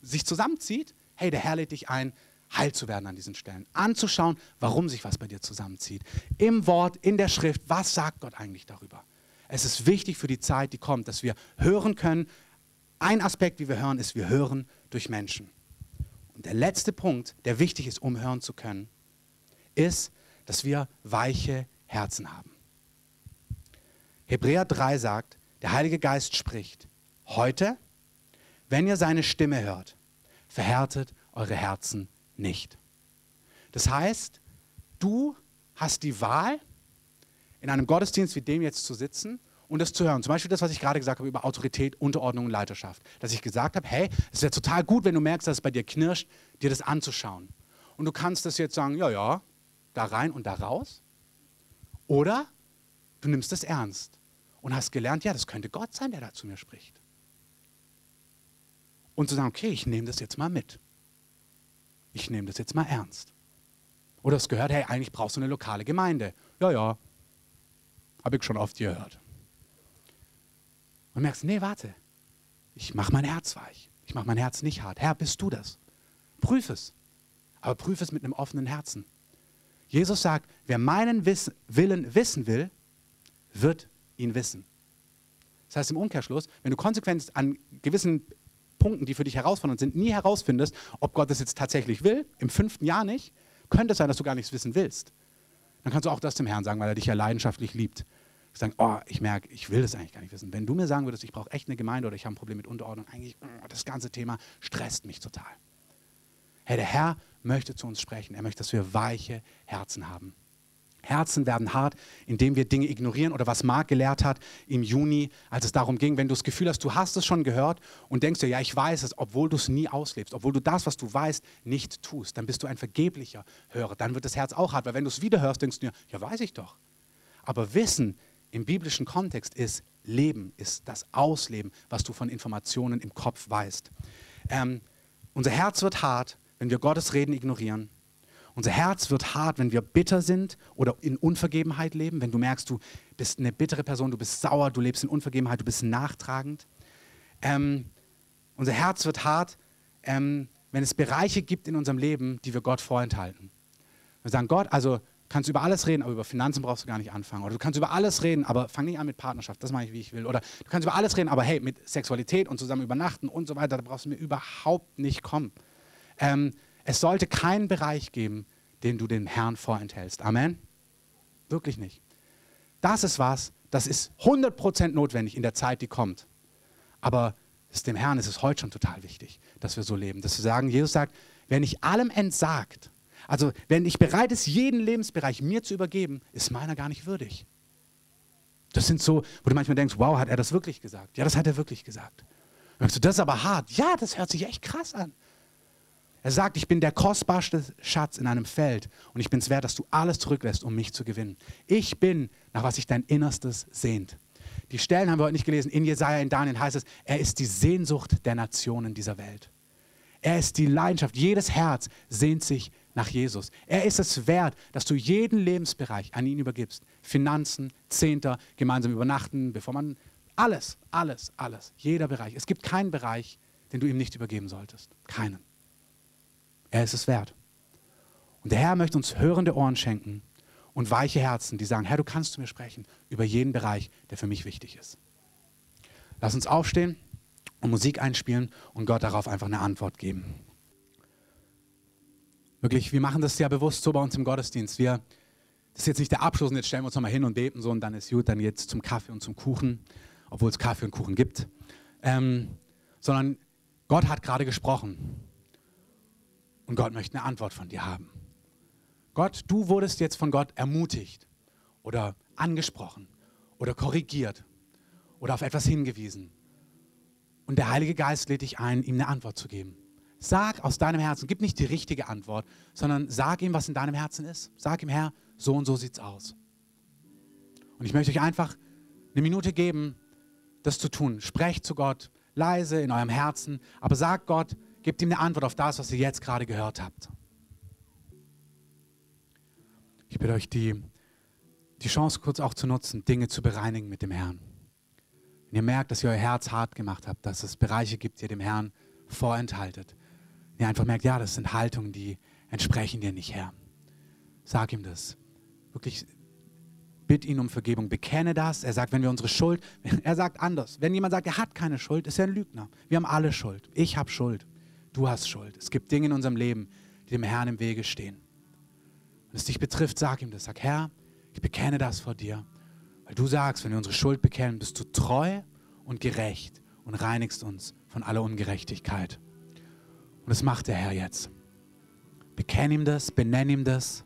sich zusammenzieht, hey, der Herr lädt dich ein, heil zu werden an diesen Stellen. Anzuschauen, warum sich was bei dir zusammenzieht. Im Wort, in der Schrift, was sagt Gott eigentlich darüber? Es ist wichtig für die Zeit, die kommt, dass wir hören können, ein Aspekt, wie wir hören, ist, wir hören durch Menschen. Und der letzte Punkt, der wichtig ist, um hören zu können, ist, dass wir weiche Herzen haben. Hebräer 3 sagt, der Heilige Geist spricht, heute, wenn ihr seine Stimme hört, verhärtet eure Herzen nicht. Das heißt, du hast die Wahl, in einem Gottesdienst wie dem jetzt zu sitzen und das zu hören. Zum Beispiel das, was ich gerade gesagt habe über Autorität, Unterordnung und Leiterschaft. Dass ich gesagt habe, hey, es wäre total gut, wenn du merkst, dass es bei dir knirscht, dir das anzuschauen. Und du kannst das jetzt sagen, ja, ja, da rein und da raus. Oder du nimmst es ernst und hast gelernt, ja, das könnte Gott sein, der da zu mir spricht. Und zu sagen, okay, ich nehme das jetzt mal mit. Ich nehme das jetzt mal ernst. Oder es gehört, hey, eigentlich brauchst du eine lokale Gemeinde. Ja, ja, habe ich schon oft gehört. Und merkst, nee, warte, ich mache mein Herz weich. Ich mache mein Herz nicht hart. Herr, bist du das? Prüf es. Aber prüf es mit einem offenen Herzen. Jesus sagt, wer meinen Wiss Willen wissen will, wird ihn wissen. Das heißt im Umkehrschluss, wenn du konsequent an gewissen Punkten, die für dich herausfordernd sind, nie herausfindest, ob Gott das jetzt tatsächlich will, im fünften Jahr nicht, könnte es sein, dass du gar nichts wissen willst. Dann kannst du auch das dem Herrn sagen, weil er dich ja leidenschaftlich liebt sagen, oh, ich merke, ich will das eigentlich gar nicht wissen. Wenn du mir sagen würdest, ich brauche echt eine Gemeinde oder ich habe ein Problem mit Unterordnung, eigentlich, oh, das ganze Thema stresst mich total. Hey, der Herr möchte zu uns sprechen. Er möchte, dass wir weiche Herzen haben. Herzen werden hart, indem wir Dinge ignorieren oder was Marc gelehrt hat im Juni, als es darum ging, wenn du das Gefühl hast, du hast es schon gehört und denkst dir, ja, ich weiß es, obwohl du es nie auslebst, obwohl du das, was du weißt, nicht tust, dann bist du ein vergeblicher Hörer. Dann wird das Herz auch hart, weil wenn du es wieder hörst, denkst du dir, ja, weiß ich doch. Aber Wissen im biblischen Kontext ist Leben, ist das Ausleben, was du von Informationen im Kopf weißt. Ähm, unser Herz wird hart, wenn wir Gottes Reden ignorieren. Unser Herz wird hart, wenn wir bitter sind oder in Unvergebenheit leben. Wenn du merkst, du bist eine bittere Person, du bist sauer, du lebst in Unvergebenheit, du bist nachtragend. Ähm, unser Herz wird hart, ähm, wenn es Bereiche gibt in unserem Leben, die wir Gott vorenthalten. Wir sagen, Gott, also kannst über alles reden, aber über Finanzen brauchst du gar nicht anfangen. Oder du kannst über alles reden, aber fang nicht an mit Partnerschaft, das mache ich, wie ich will. Oder du kannst über alles reden, aber hey, mit Sexualität und zusammen übernachten und so weiter, da brauchst du mir überhaupt nicht kommen. Ähm, es sollte keinen Bereich geben, den du dem Herrn vorenthältst. Amen? Wirklich nicht. Das ist was, das ist 100% notwendig in der Zeit, die kommt. Aber dem Herrn ist es heute schon total wichtig, dass wir so leben. Dass wir sagen, Jesus sagt, wer nicht allem entsagt, also wenn ich bereit ist, jeden Lebensbereich mir zu übergeben, ist meiner gar nicht würdig. Das sind so, wo du manchmal denkst, wow, hat er das wirklich gesagt? Ja, das hat er wirklich gesagt. Dann du, das ist aber hart. Ja, das hört sich echt krass an. Er sagt, ich bin der kostbarste Schatz in einem Feld und ich bin es wert, dass du alles zurücklässt, um mich zu gewinnen. Ich bin, nach was sich dein Innerstes sehnt. Die Stellen haben wir heute nicht gelesen. In Jesaja, in Daniel heißt es, er ist die Sehnsucht der Nationen dieser Welt. Er ist die Leidenschaft. Jedes Herz sehnt sich nach Jesus. Er ist es wert, dass du jeden Lebensbereich an ihn übergibst. Finanzen, Zehnter, gemeinsam übernachten, bevor man alles, alles, alles, jeder Bereich. Es gibt keinen Bereich, den du ihm nicht übergeben solltest. Keinen. Er ist es wert. Und der Herr möchte uns hörende Ohren schenken und weiche Herzen, die sagen, Herr, du kannst zu mir sprechen über jeden Bereich, der für mich wichtig ist. Lass uns aufstehen und Musik einspielen und Gott darauf einfach eine Antwort geben. Wirklich, wir machen das ja bewusst so bei uns im Gottesdienst. Wir, das ist jetzt nicht der Abschluss und jetzt stellen wir uns nochmal hin und beten so und dann ist gut, dann jetzt zum Kaffee und zum Kuchen, obwohl es Kaffee und Kuchen gibt. Ähm, sondern Gott hat gerade gesprochen und Gott möchte eine Antwort von dir haben. Gott, du wurdest jetzt von Gott ermutigt oder angesprochen oder korrigiert oder auf etwas hingewiesen. Und der Heilige Geist lädt dich ein, ihm eine Antwort zu geben. Sag aus deinem Herzen, gib nicht die richtige Antwort, sondern sag ihm, was in deinem Herzen ist. Sag ihm, Herr, so und so sieht's aus. Und ich möchte euch einfach eine Minute geben, das zu tun. Sprecht zu Gott leise in eurem Herzen, aber sagt Gott, gebt ihm eine Antwort auf das, was ihr jetzt gerade gehört habt. Ich bitte euch, die, die Chance kurz auch zu nutzen, Dinge zu bereinigen mit dem Herrn. Wenn ihr merkt, dass ihr euer Herz hart gemacht habt, dass es Bereiche gibt, die ihr dem Herrn vorenthaltet, wenn ihr einfach merkt, ja, das sind Haltungen, die entsprechen dir nicht, Herr. Sag ihm das. Wirklich bitt ihn um Vergebung, bekenne das. Er sagt, wenn wir unsere Schuld, er sagt anders. Wenn jemand sagt, er hat keine Schuld, ist er ein Lügner. Wir haben alle Schuld. Ich habe Schuld. Du hast Schuld. Es gibt Dinge in unserem Leben, die dem Herrn im Wege stehen. Wenn es dich betrifft, sag ihm das. Sag, Herr, ich bekenne das vor dir. Weil du sagst, wenn wir unsere Schuld bekennen, bist du treu und gerecht und reinigst uns von aller Ungerechtigkeit. Und das macht der Herr jetzt. Bekenn ihm das, benenn ihm das.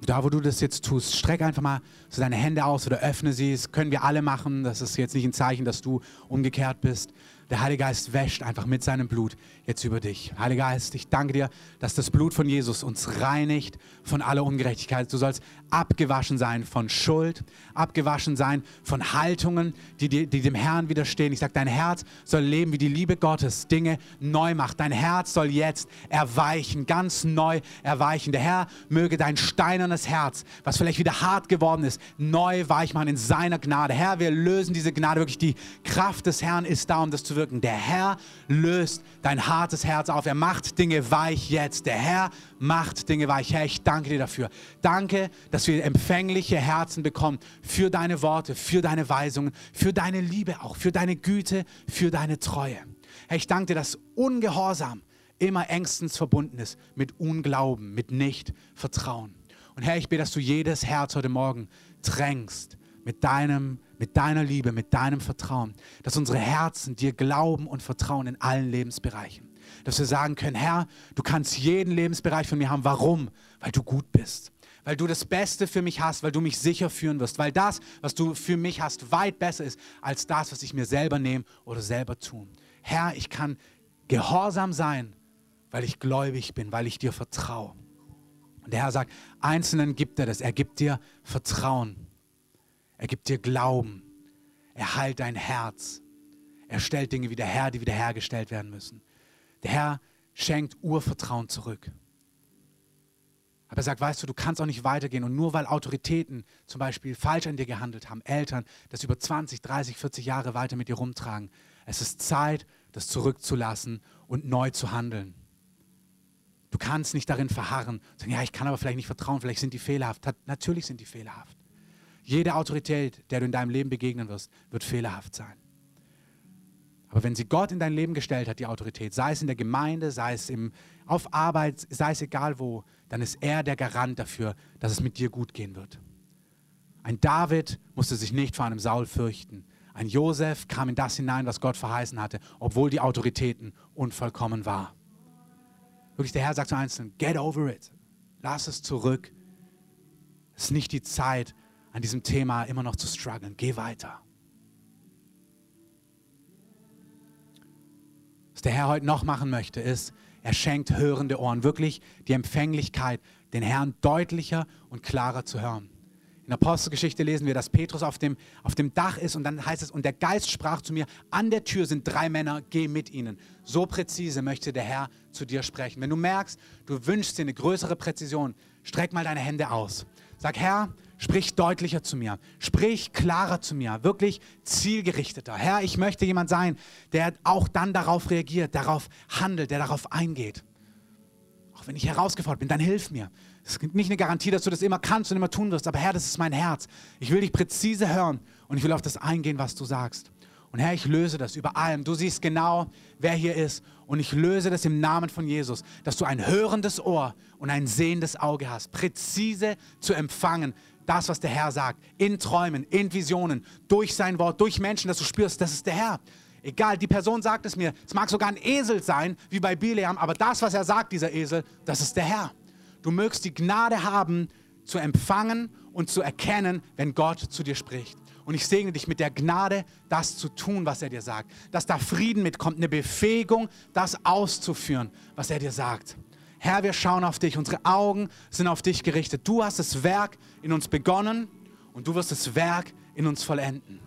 Da, wo du das jetzt tust, streck einfach mal so deine Hände aus oder öffne sie. Das können wir alle machen. Das ist jetzt nicht ein Zeichen, dass du umgekehrt bist. Der Heilige Geist wäscht einfach mit seinem Blut jetzt über dich. Heiliger Geist, ich danke dir, dass das Blut von Jesus uns reinigt von aller Ungerechtigkeit. Du sollst abgewaschen sein von Schuld, abgewaschen sein von Haltungen, die, die, die dem Herrn widerstehen. Ich sage, dein Herz soll leben, wie die Liebe Gottes Dinge neu macht. Dein Herz soll jetzt erweichen, ganz neu erweichen. Der Herr möge dein steinernes Herz, was vielleicht wieder hart geworden ist, neu weich machen in seiner Gnade. Herr, wir lösen diese Gnade wirklich. Die Kraft des Herrn ist da, um das zu wirken. Der Herr löst dein hartes Herz auf. Er macht Dinge weich jetzt. Der Herr macht Dinge weich. Herr, ich danke dir dafür. Danke, dass wir empfängliche Herzen bekommen für deine Worte, für deine Weisungen, für deine Liebe auch, für deine Güte, für deine Treue. Herr, ich danke dir, dass Ungehorsam immer engstens verbunden ist mit Unglauben, mit Nicht-Vertrauen. Und Herr, ich bete, dass du jedes Herz heute Morgen drängst mit deinem mit deiner Liebe, mit deinem Vertrauen, dass unsere Herzen dir glauben und vertrauen in allen Lebensbereichen. Dass wir sagen können, Herr, du kannst jeden Lebensbereich von mir haben. Warum? Weil du gut bist. Weil du das Beste für mich hast, weil du mich sicher führen wirst. Weil das, was du für mich hast, weit besser ist als das, was ich mir selber nehme oder selber tun. Herr, ich kann gehorsam sein, weil ich gläubig bin, weil ich dir vertraue. Und der Herr sagt, Einzelnen gibt er das. Er gibt dir Vertrauen. Er gibt dir Glauben. Er heilt dein Herz. Er stellt Dinge wieder her, die wiederhergestellt werden müssen. Der Herr schenkt Urvertrauen zurück. Aber er sagt, weißt du, du kannst auch nicht weitergehen. Und nur weil Autoritäten zum Beispiel falsch an dir gehandelt haben, Eltern das über 20, 30, 40 Jahre weiter mit dir rumtragen, es ist Zeit, das zurückzulassen und neu zu handeln. Du kannst nicht darin verharren, sagen, ja, ich kann aber vielleicht nicht vertrauen, vielleicht sind die fehlerhaft. Natürlich sind die fehlerhaft. Jede Autorität, der du in deinem Leben begegnen wirst, wird fehlerhaft sein. Aber wenn sie Gott in dein Leben gestellt hat, die Autorität, sei es in der Gemeinde, sei es im, auf Arbeit, sei es egal wo, dann ist er der Garant dafür, dass es mit dir gut gehen wird. Ein David musste sich nicht vor einem Saul fürchten. Ein Josef kam in das hinein, was Gott verheißen hatte, obwohl die Autoritäten unvollkommen war. Wirklich, der Herr sagt zu Einzelnen, get over it. Lass es zurück. Es ist nicht die Zeit, an diesem Thema immer noch zu strugglen. Geh weiter. Was der Herr heute noch machen möchte, ist, er schenkt hörende Ohren, wirklich die Empfänglichkeit, den Herrn deutlicher und klarer zu hören. In der Apostelgeschichte lesen wir, dass Petrus auf dem, auf dem Dach ist und dann heißt es, und der Geist sprach zu mir, an der Tür sind drei Männer, geh mit ihnen. So präzise möchte der Herr zu dir sprechen. Wenn du merkst, du wünschst dir eine größere Präzision, streck mal deine Hände aus. Sag, Herr, Sprich deutlicher zu mir. Sprich klarer zu mir. Wirklich zielgerichteter. Herr, ich möchte jemand sein, der auch dann darauf reagiert, darauf handelt, der darauf eingeht. Auch wenn ich herausgefordert bin, dann hilf mir. Es gibt nicht eine Garantie, dass du das immer kannst und immer tun wirst, aber Herr, das ist mein Herz. Ich will dich präzise hören und ich will auf das eingehen, was du sagst. Und Herr, ich löse das über allem. Du siehst genau, wer hier ist. Und ich löse das im Namen von Jesus, dass du ein hörendes Ohr und ein sehendes Auge hast, präzise zu empfangen, das, was der Herr sagt, in Träumen, in Visionen, durch sein Wort, durch Menschen, dass du spürst, das ist der Herr. Egal, die Person sagt es mir. Es mag sogar ein Esel sein, wie bei Bileam, aber das, was er sagt, dieser Esel, das ist der Herr. du mögst die Gnade haben, zu empfangen und zu erkennen, wenn Gott zu dir spricht. Und ich segne dich mit der Gnade, das zu tun, was er dir sagt. Dass da Frieden mitkommt, eine Befähigung, das auszuführen, was er dir sagt. Herr, wir schauen auf dich. Unsere Augen sind auf dich gerichtet. Du hast das Werk in uns begonnen und du wirst das Werk in uns vollenden.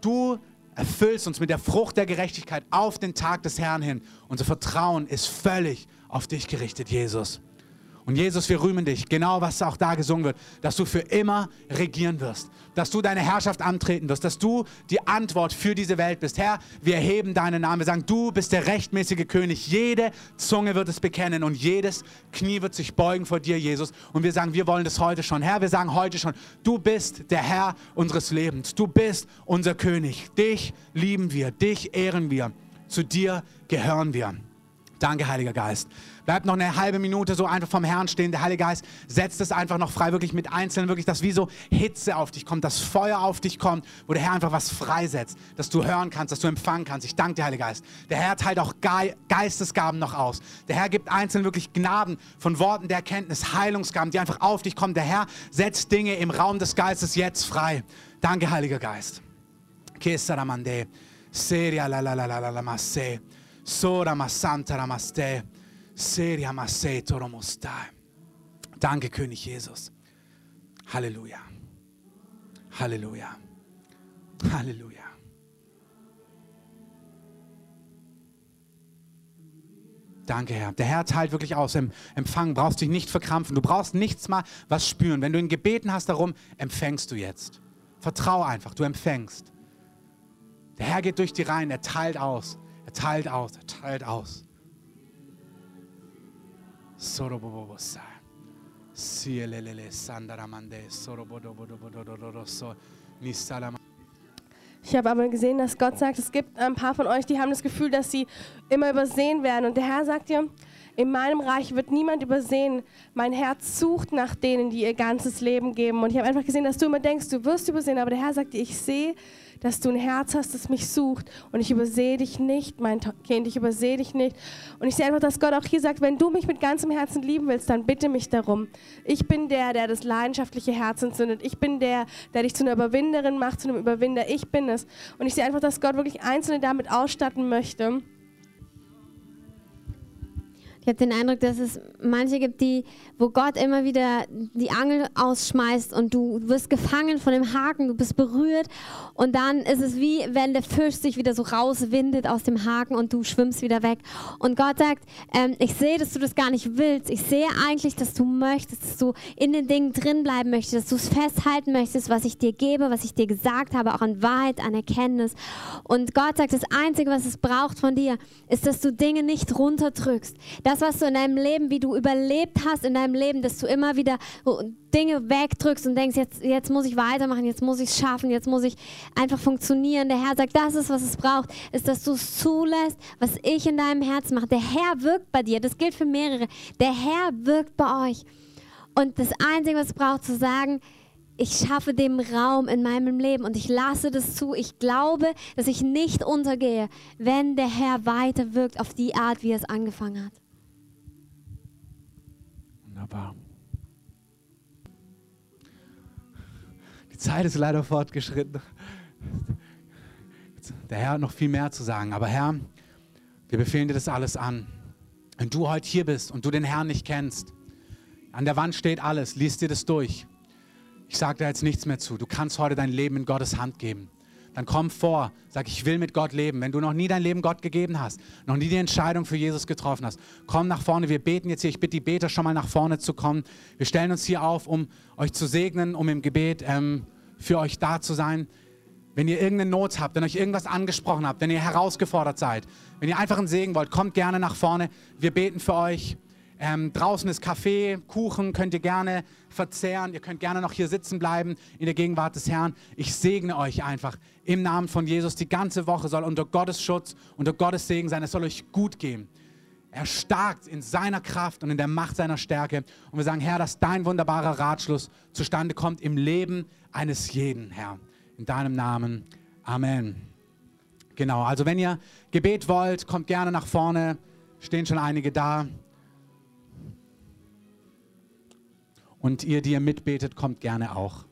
Du erfüllst uns mit der Frucht der Gerechtigkeit auf den Tag des Herrn hin. Unser Vertrauen ist völlig auf dich gerichtet, Jesus. Und Jesus, wir rühmen dich, genau was auch da gesungen wird, dass du für immer regieren wirst, dass du deine Herrschaft antreten wirst, dass du die Antwort für diese Welt bist. Herr, wir erheben deinen Namen, wir sagen, du bist der rechtmäßige König. Jede Zunge wird es bekennen und jedes Knie wird sich beugen vor dir, Jesus. Und wir sagen, wir wollen das heute schon. Herr, wir sagen heute schon, du bist der Herr unseres Lebens. Du bist unser König. Dich lieben wir, dich ehren wir. Zu dir gehören wir. Danke, Heiliger Geist. Bleib noch eine halbe Minute so einfach vom Herrn stehen. Der Heilige Geist setzt es einfach noch frei, wirklich mit Einzelnen, wirklich, dass wie so Hitze auf dich kommt, dass Feuer auf dich kommt, wo der Herr einfach was freisetzt, dass du hören kannst, dass du empfangen kannst. Ich danke dir, Heiliger Geist. Der Herr teilt auch Geistesgaben noch aus. Der Herr gibt Einzelnen wirklich Gnaden von Worten der Erkenntnis, Heilungsgaben, die einfach auf dich kommen. Der Herr setzt Dinge im Raum des Geistes jetzt frei. Danke, Heiliger Geist. Kesaramande, Seria la la la la la la Sora Ramaste, Seria Toromostai. Danke, König Jesus. Halleluja. Halleluja. Halleluja. Danke, Herr. Der Herr teilt wirklich aus. Im Empfang brauchst dich nicht verkrampfen. Du brauchst nichts mal was spüren. Wenn du in Gebeten hast darum, empfängst du jetzt. Vertrau einfach, du empfängst. Der Herr geht durch die Reihen, er teilt aus. Teilt aus, teilt aus. Ich habe aber gesehen, dass Gott sagt, es gibt ein paar von euch, die haben das Gefühl, dass sie immer übersehen werden. Und der Herr sagt dir, in meinem Reich wird niemand übersehen. Mein Herz sucht nach denen, die ihr ganzes Leben geben. Und ich habe einfach gesehen, dass du immer denkst, du wirst übersehen, aber der Herr sagt dir, ich sehe dass du ein Herz hast, das mich sucht. Und ich übersehe dich nicht, mein Kind, ich übersehe dich nicht. Und ich sehe einfach, dass Gott auch hier sagt, wenn du mich mit ganzem Herzen lieben willst, dann bitte mich darum. Ich bin der, der das leidenschaftliche Herz entzündet. Ich bin der, der dich zu einer Überwinderin macht, zu einem Überwinder. Ich bin es. Und ich sehe einfach, dass Gott wirklich Einzelne damit ausstatten möchte ich habe den Eindruck, dass es manche gibt, die, wo Gott immer wieder die Angel ausschmeißt und du wirst gefangen von dem Haken, du bist berührt und dann ist es wie, wenn der Fisch sich wieder so rauswindet aus dem Haken und du schwimmst wieder weg. Und Gott sagt, ähm, ich sehe, dass du das gar nicht willst. Ich sehe eigentlich, dass du möchtest, dass du in den Dingen drin bleiben möchtest, dass du es festhalten möchtest, was ich dir gebe, was ich dir gesagt habe, auch an Wahrheit, an Erkenntnis. Und Gott sagt, das Einzige, was es braucht von dir, ist, dass du Dinge nicht runterdrückst. Dass das, was du in deinem Leben, wie du überlebt hast in deinem Leben, dass du immer wieder Dinge wegdrückst und denkst, jetzt, jetzt muss ich weitermachen, jetzt muss ich es schaffen, jetzt muss ich einfach funktionieren. Der Herr sagt, das ist, was es braucht, ist, dass du es zulässt, was ich in deinem Herzen mache. Der Herr wirkt bei dir, das gilt für mehrere. Der Herr wirkt bei euch. Und das Einzige, was es braucht, zu sagen, ich schaffe dem Raum in meinem Leben und ich lasse das zu. Ich glaube, dass ich nicht untergehe, wenn der Herr weiter wirkt auf die Art, wie er es angefangen hat. Wunderbar. Die Zeit ist leider fortgeschritten. Der Herr hat noch viel mehr zu sagen. Aber Herr, wir befehlen dir das alles an. Wenn du heute hier bist und du den Herrn nicht kennst, an der Wand steht alles, liest dir das durch. Ich sage da jetzt nichts mehr zu. Du kannst heute dein Leben in Gottes Hand geben dann komm vor, sag, ich will mit Gott leben. Wenn du noch nie dein Leben Gott gegeben hast, noch nie die Entscheidung für Jesus getroffen hast, komm nach vorne. Wir beten jetzt hier. Ich bitte die Beter schon mal nach vorne zu kommen. Wir stellen uns hier auf, um euch zu segnen, um im Gebet ähm, für euch da zu sein. Wenn ihr irgendeine Not habt, wenn euch irgendwas angesprochen habt, wenn ihr herausgefordert seid, wenn ihr einfach einen Segen wollt, kommt gerne nach vorne. Wir beten für euch. Ähm, draußen ist Kaffee, Kuchen, könnt ihr gerne verzehren. Ihr könnt gerne noch hier sitzen bleiben in der Gegenwart des Herrn. Ich segne euch einfach im Namen von Jesus. Die ganze Woche soll unter Gottes Schutz, unter Gottes Segen sein. Es soll euch gut gehen. Er starkt in seiner Kraft und in der Macht seiner Stärke. Und wir sagen, Herr, dass dein wunderbarer Ratschluss zustande kommt im Leben eines jeden, Herr. In deinem Namen. Amen. Genau, also wenn ihr Gebet wollt, kommt gerne nach vorne. Stehen schon einige da. Und ihr, die ihr mitbetet, kommt gerne auch.